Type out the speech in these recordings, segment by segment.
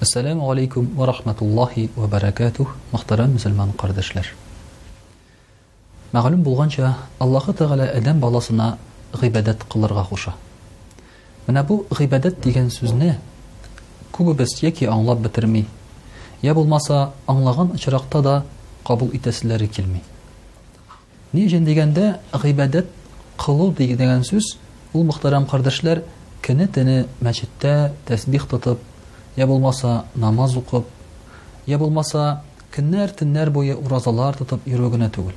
Ассаламу алейкум ва рахматуллахи ва баракатух, мөхтәрәм мусульман кардәшләр. Мәгълүм булганча, Аллаһы Тәгалә Адәм баласына гыйбадәт кылырга куша. Менә бу гыйбадәт дигән сүзне күбебез яки аңлап бетерми, я булмаса, аңлаган очракта да кабул итәселәре килми. Ни өчен дигәндә, гыйбадәт кылу дигән сүз, ул, мөхтәрәм кардәшләр, көне-төне мәчеттә тәсбих тотып, йә булмаса, намаз укып, йә булмаса, көннәр-төннәр буе уразалар тотып йөрү генә түгел.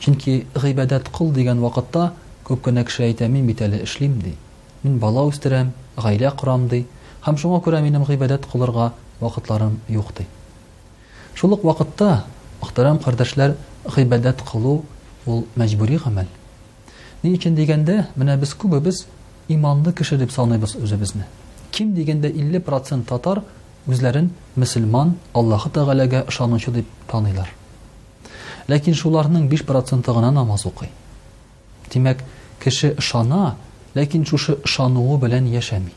Чөнки гыйбадәт кыл дигән вакытта күп кенә кеше әйтә, мин бит әле эшлим, ди. Мин бала үстерәм, гаилә корам, ди. Һәм шуңа күрә минем гыйбадәт кылырга вакытларым юк, ди. Шул ук вакытта, мөхтәрәм кардәшләр, гыйбадәт кылу, ул мәҗбүри гамәл. Ни өчен дигәндә, менә без күбебез иманлы кеше дип саныйбыз үзебезне. Ким дигәндә 50 процент татар үзләрен мөселман, Аллаһы Тәгаләгә ышанучы дип таныйлар. Ләкин шуларның 5 проценты гына намаз укый. Димәк, кеше ышана, ләкин шушы ышануы белән яшәми.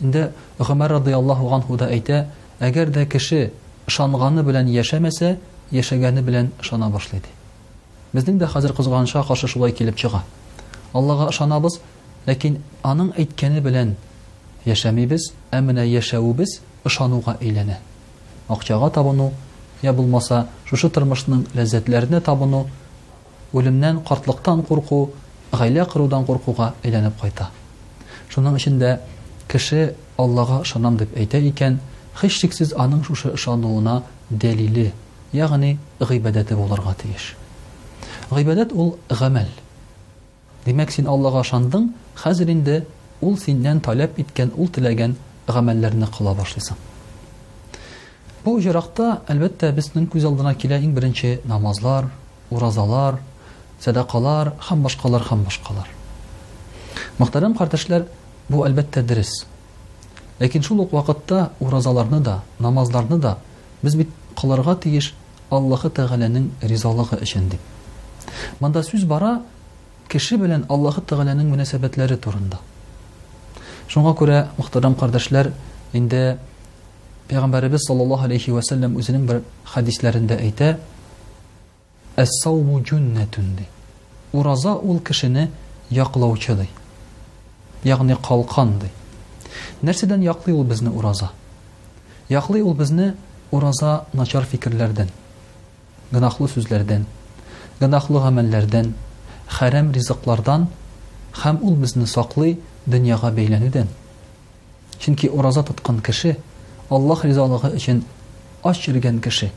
Инде Гомәр радыяллаһу ганһу да әйтә, Әгәр дә кеше ышанганы белән яшәмәсә, яшәгәне белән ышана башлый, ди. Безнең дә хәзер кызганычка каршы шулай килеп чыга. Аллага ышанабыз, ләкин Аның әйткәне белән яшәмибез, ә менә яшәвебез ышануга әйләнә. Акчага табыну, йә булмаса, шушы тормышның ләззәтләренә табыну, Үлемнән, картлыктан курку гаилә кырудан куркуга әйләнеп кайта. Шуның өчен дә кеше Аллага ышанам дип әйтә икән, һичшиксез аның шушы ышануына дәлиле, ягъни гыйбадәте булырга тиеш. Гыйбадәт ул, гамәл. Димәк, син Аллага ышандың, хәзер инде Ул синнән таләп иткән, Ул теләгән гамәлләрне кыла башлыйсың. Бу очракта, әлбәттә, безнең күз алдына килә иң беренче намазлар, уразалар, сәдакалар һәм башкалар һәм башкалар. Мөхтәрәм кардәшләр, бу әлбәттә дөрес. Ләкин шул ук вакытта уразаларны да, намазларны да без бит кылырга тиеш Аллаһы Тәгаләнең ризалыгы өчен дип. Монда сүз бара кеше белән Аллаһы Тәгаләнең мөнәсәбәтләре турында. Шуңа күрә, мөхтәрәм кардәшләр, инде Пәйгамбәребез саллаллаһу алейхи ва сәлләм үзенең бер хадисләрендә әйтә, "Әс-сауму җуннәтун" ди. Ураза ул кешене яклаучы ди. Ягъни калкан ди. Нәрсәдән яклый ул безне ураза? Яклый ул безне ураза начар фикерләрдән, гөнаһлы сүзләрдән, гөнаһлы гамәлләрдән, хәрәм ризыклардан һәм ул безне саклый дөньяга бәйләнүдән. Чөнки ураза тоткан кеше, Аллаһ ризалыгы өчен ач йөргән кеше,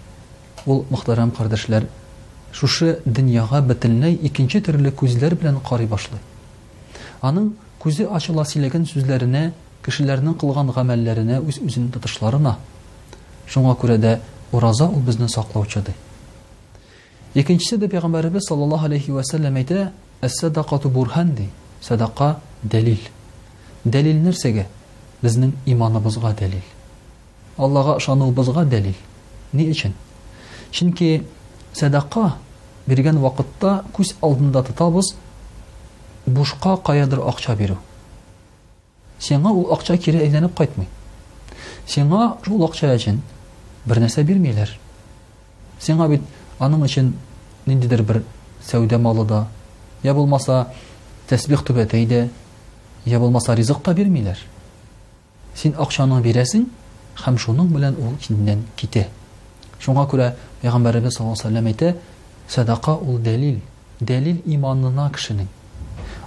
ул, мөхтәрәм кардәшләр, шушы дөньяга бөтенләй икенче төрле күзләр белән карый башлый. Аның күзе ачыла сөйләгән сүзләренә Кешеләрнең кылган гамәлләренә үз-үзен тотышларына. Шуңа күрә дә ураза ул безне саклаучы, ди. Икенчесе дә пәйгамбәребез саллаллаһу алейһи вә сәлләм әйтә, әс-сәдакату бурһән, ди, сәдака, дәлил. Дәлил нәрсәгә? Безнең иманыбызга дәлил. Аллага ышануыбызга дәлил. Ни өчен? Чөнки сәдака биргән вакытта күз алдында тотабыз, бушка каядыр акча бирү. Сиңа ул акча кире әйләнеп кайтмый. Сиңа шул акча өчен бер нәрсә бирмиләр. Сиңа бит аның өчен ниндидер бер сәүдә малы да, я булмаса тәсбих түбәтәй дә, я булмаса ризык та бирмиләр. Син акчаны бирәсең, һәм шуның белән ул синнән китә. Шуңа күрә Пәйгамбәребез саллаллаһу алейһи ва әйтә, садака ул дәлил, Дәлил иманына кешенең.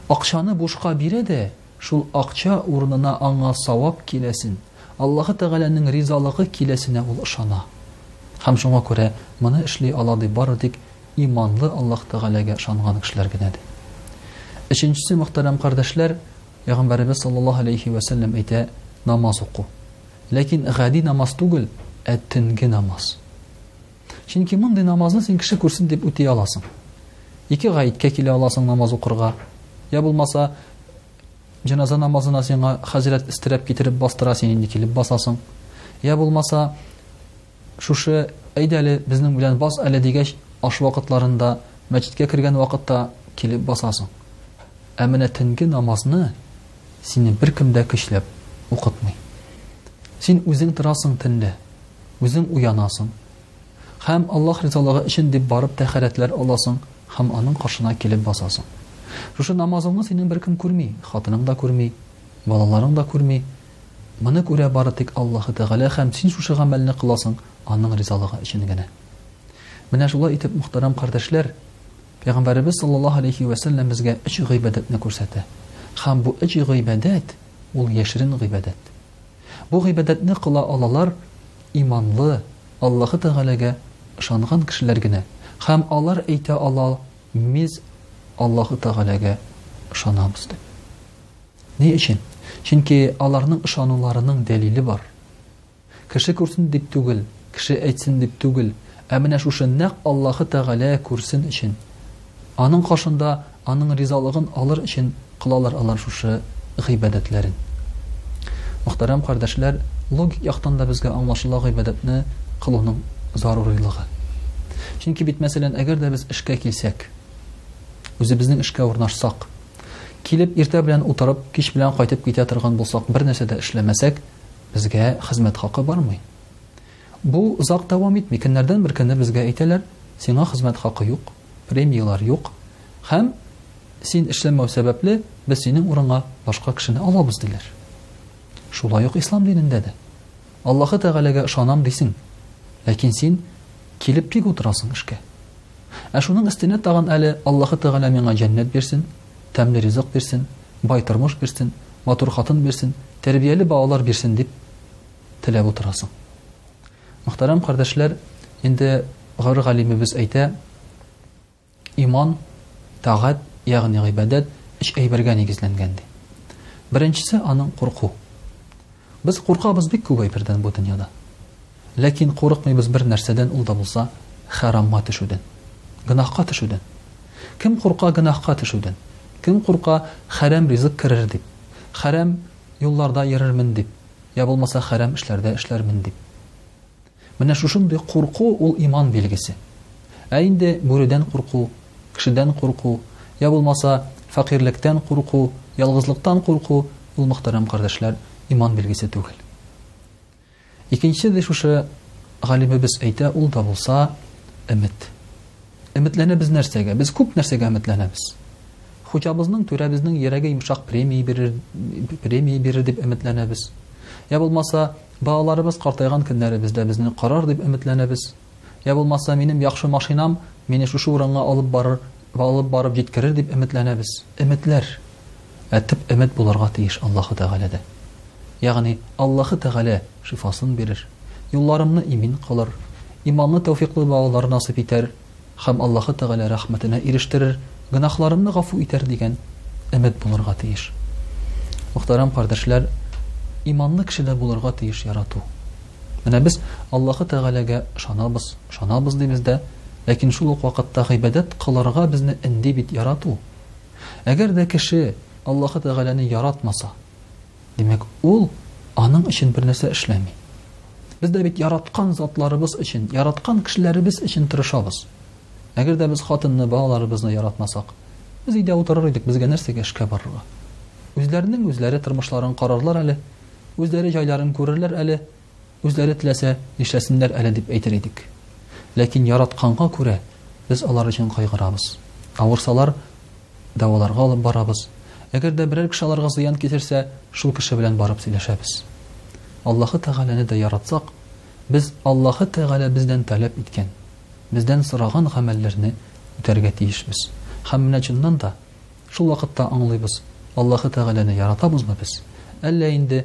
Акчаны бушка бирә дә, шул акча урынына аңа савап киләсен, Аллаһы Тәгаләнең ризалыгы киләсенә ул ышана. Һәм шуңа күрә моны эшли ала ди бары тик иманлы Аллаһ Тәгаләгә ышанган кешеләр генә ди. Өченчесе, мөхтәрәм кардәшләр, Пәйгамбәребез саллаллаһу алейһи вә сәлләм әйтә, намаз уку. Ләкин гади намаз түгел, ә төнге намаз. Чөнки мондый намазны син кеше күрсен дип үти аласың. Ике гаеткә килә аласың намаз укырга. Я булмаса, җеназа намазына сиңа хәзрәт истерәп китереп бастыра, син инде килеп басасың. Я булмаса, шушы әйдәле безнең белән бас әле дигәч, аш вакытларында, мәчеткә кергән вакытта килеп басасың. Ә менә төнге намазны сине беркем дә көчләп укытмый. Син үзең торасың төнлә. үзең уянасың һәм Аллаһ ризалыгы өчен дип барып тәһарәтләр аласың һәм аның каршына килеп басасың. Шушы намазыңны синең беркем күрми, хатының да күрми, балаларың да күрми. Моны күрә бары тик Аллаһы Тәгалә һәм син шушы гамәлне кыласың Аның ризалыгы өчен генә. Менә шулай итеп, мөхтәрәм кардәшләр, Пәйгамбәребез саллаллаһу алейхи вә сәлләм безгә өч гыйбадәтне күрсәтә. Һәм бу өч гыйбадәт ул яшерен гыйбадәт. Бу гыйбадәтне кыла алалар иманлы, Аллаһы Тәгаләгә ышанган кешеләр генә. Һәм алар әйтә ала, Миз Аллаһы Тәгаләгә ышанабыз дип. Ни өчен? Чөнки аларның ышануларының дәлиле бар. Кеше күрсен дип түгел, кеше әйтсен дип түгел, ә менә шушы нәкъ Аллаһы Тәгалә күрсен өчен Аның каршында Аның ризалыгын алыр өчен кылалар алар шушы гыйбадәтләрен. Мөхтәрәм кардәшләр, логик яктан да безгә аңлашыла гыйбадәтне кылуның зарурыйлыгы. Чөнки бит, мәсәлән, әгәр дә без эшкә килсәк, үзебезнең эшкә урнашсак, килеп иртә белән утырып, кич белән кайтып китә торган булсак, бер нәрсә дә эшләмәсәк, безгә хезмәт хакы бармый. Бу озак дәвам итми, көннәрдән бер көнне безгә әйтәләр, сиңа хезмәт хакы юк, премияләр юк һәм син эшләмәү сәбәпле, без синең урынга башка кешене алабыз, диләр. Шулай ук ислам динендә дә. Аллаһы Тәгаләгә ышанам дисең, ләкин син килеп тик утырасың эшкә. Ә шуның өстенә тагын әле Аллаһы Тәгалә миңа җәннәт бирсен, тәмле ризык бирсен, бай тормыш бирсен, матур хатын бирсен, тәрбияле балалар бирсен дип, теләп утырасың. Мөхтәрәм кардәшләр, инде гаур галимебез әйтә, иман, тагат, ягъни гыйбадәт өч әйбергә нигезләнгән ди. Беренчесе аның курку. Без куркабыз бик күп әйбердән бу дөньяда. Ләкин курыкмыйбыз бер нәрсәдән, ул да булса харамга төшүдән, гынахка төшүдән. Кем курка гынахка төшүдән? Кем курка харам ризык керер дип, харам юлларда йөрермен дип, я булмаса хәрәм эшләрдә эшләрмен дип. Менә шушындый курку ул иман билгесе. Ә инде бүредән курку, кешедән курку, я булмаса фәкыйрьлектән курку, ялгызлыктан курку ул мөхтәрәм кардәшләр иман билгесе түгел. Икенче дә шушы галимебез әйтә, ул да булса өмет. Өметләнәбез нәрсәгә? Без күп нәрсәгә өметләнәбез. Хуҗабызның, түрәбезнең йөрәге йомшак премия бирер, премия бирер дип өметләнәбез. Я булмаса, балаларыбыз картайган көннәребездә безне карар дип өметләнәбез. Я булмаса, минем яхшы машинам мине шушы урынга алып барыр, алып барып җиткерер дип өметләнәбез. Өметләр. Ә төп өмет булырга тиеш Аллаһы Тәгаләдән. Ягъни, Аллаһы Тәгалә шифасын бирер, юлларымны имин кылыр, иманлы тәүфиклы балалар насыйп итәр һәм Аллаһы Тәгалә рәхмәтенә ирештерер, гөнаһларымны гафу итәр дигән өмет булырга тиеш. Мөхтәрәм кардәшләр, иманлы кеше дә булырга тиеш ярату. Менә без Аллаһы Тәгаләгә ышанабыз, ышанабыз дибез дә, ләкин шул ук вакытта гыйбадәт кылырга безне өнди бит ярату. Әгәр дә кеше Аллаһы Тәгаләне яратмаса, димәк, ул аның өчен бер нәрсә эшләми. Без дә бит яраткан затларыбыз өчен, яраткан кешеләребез өчен тырышабыз. Әгәр дә без хатынны, балаларыбызны яратмасак, без өйдә утырыр идек, безгә нәрсәгә эшкә барырга? Үзләренең үзләре тормышларын карарлар әле, үзләре җайларын күрерләр әле. Үзләре теләсә нишләсеннәр әле дип әйтер идек. Ләкин яратканга күрә без алар өчен кайгырабыз. Авырсалар, дәваларга алып барабыз. Әгәр дә берәр кеше аларга зыян китерсә, шул кеше белән барып сөйләшәбез. Аллаһы Тәгаләне дә яратсак, без Аллаһы Тәгалә бездән таләп иткән, бездән сораган гамәлләрне үтәргә тиешбез. Һәм менә чыннан да шул вакытта аңлыйбыз, Аллаһы Тәгаләне яратабызмы без, әллә инде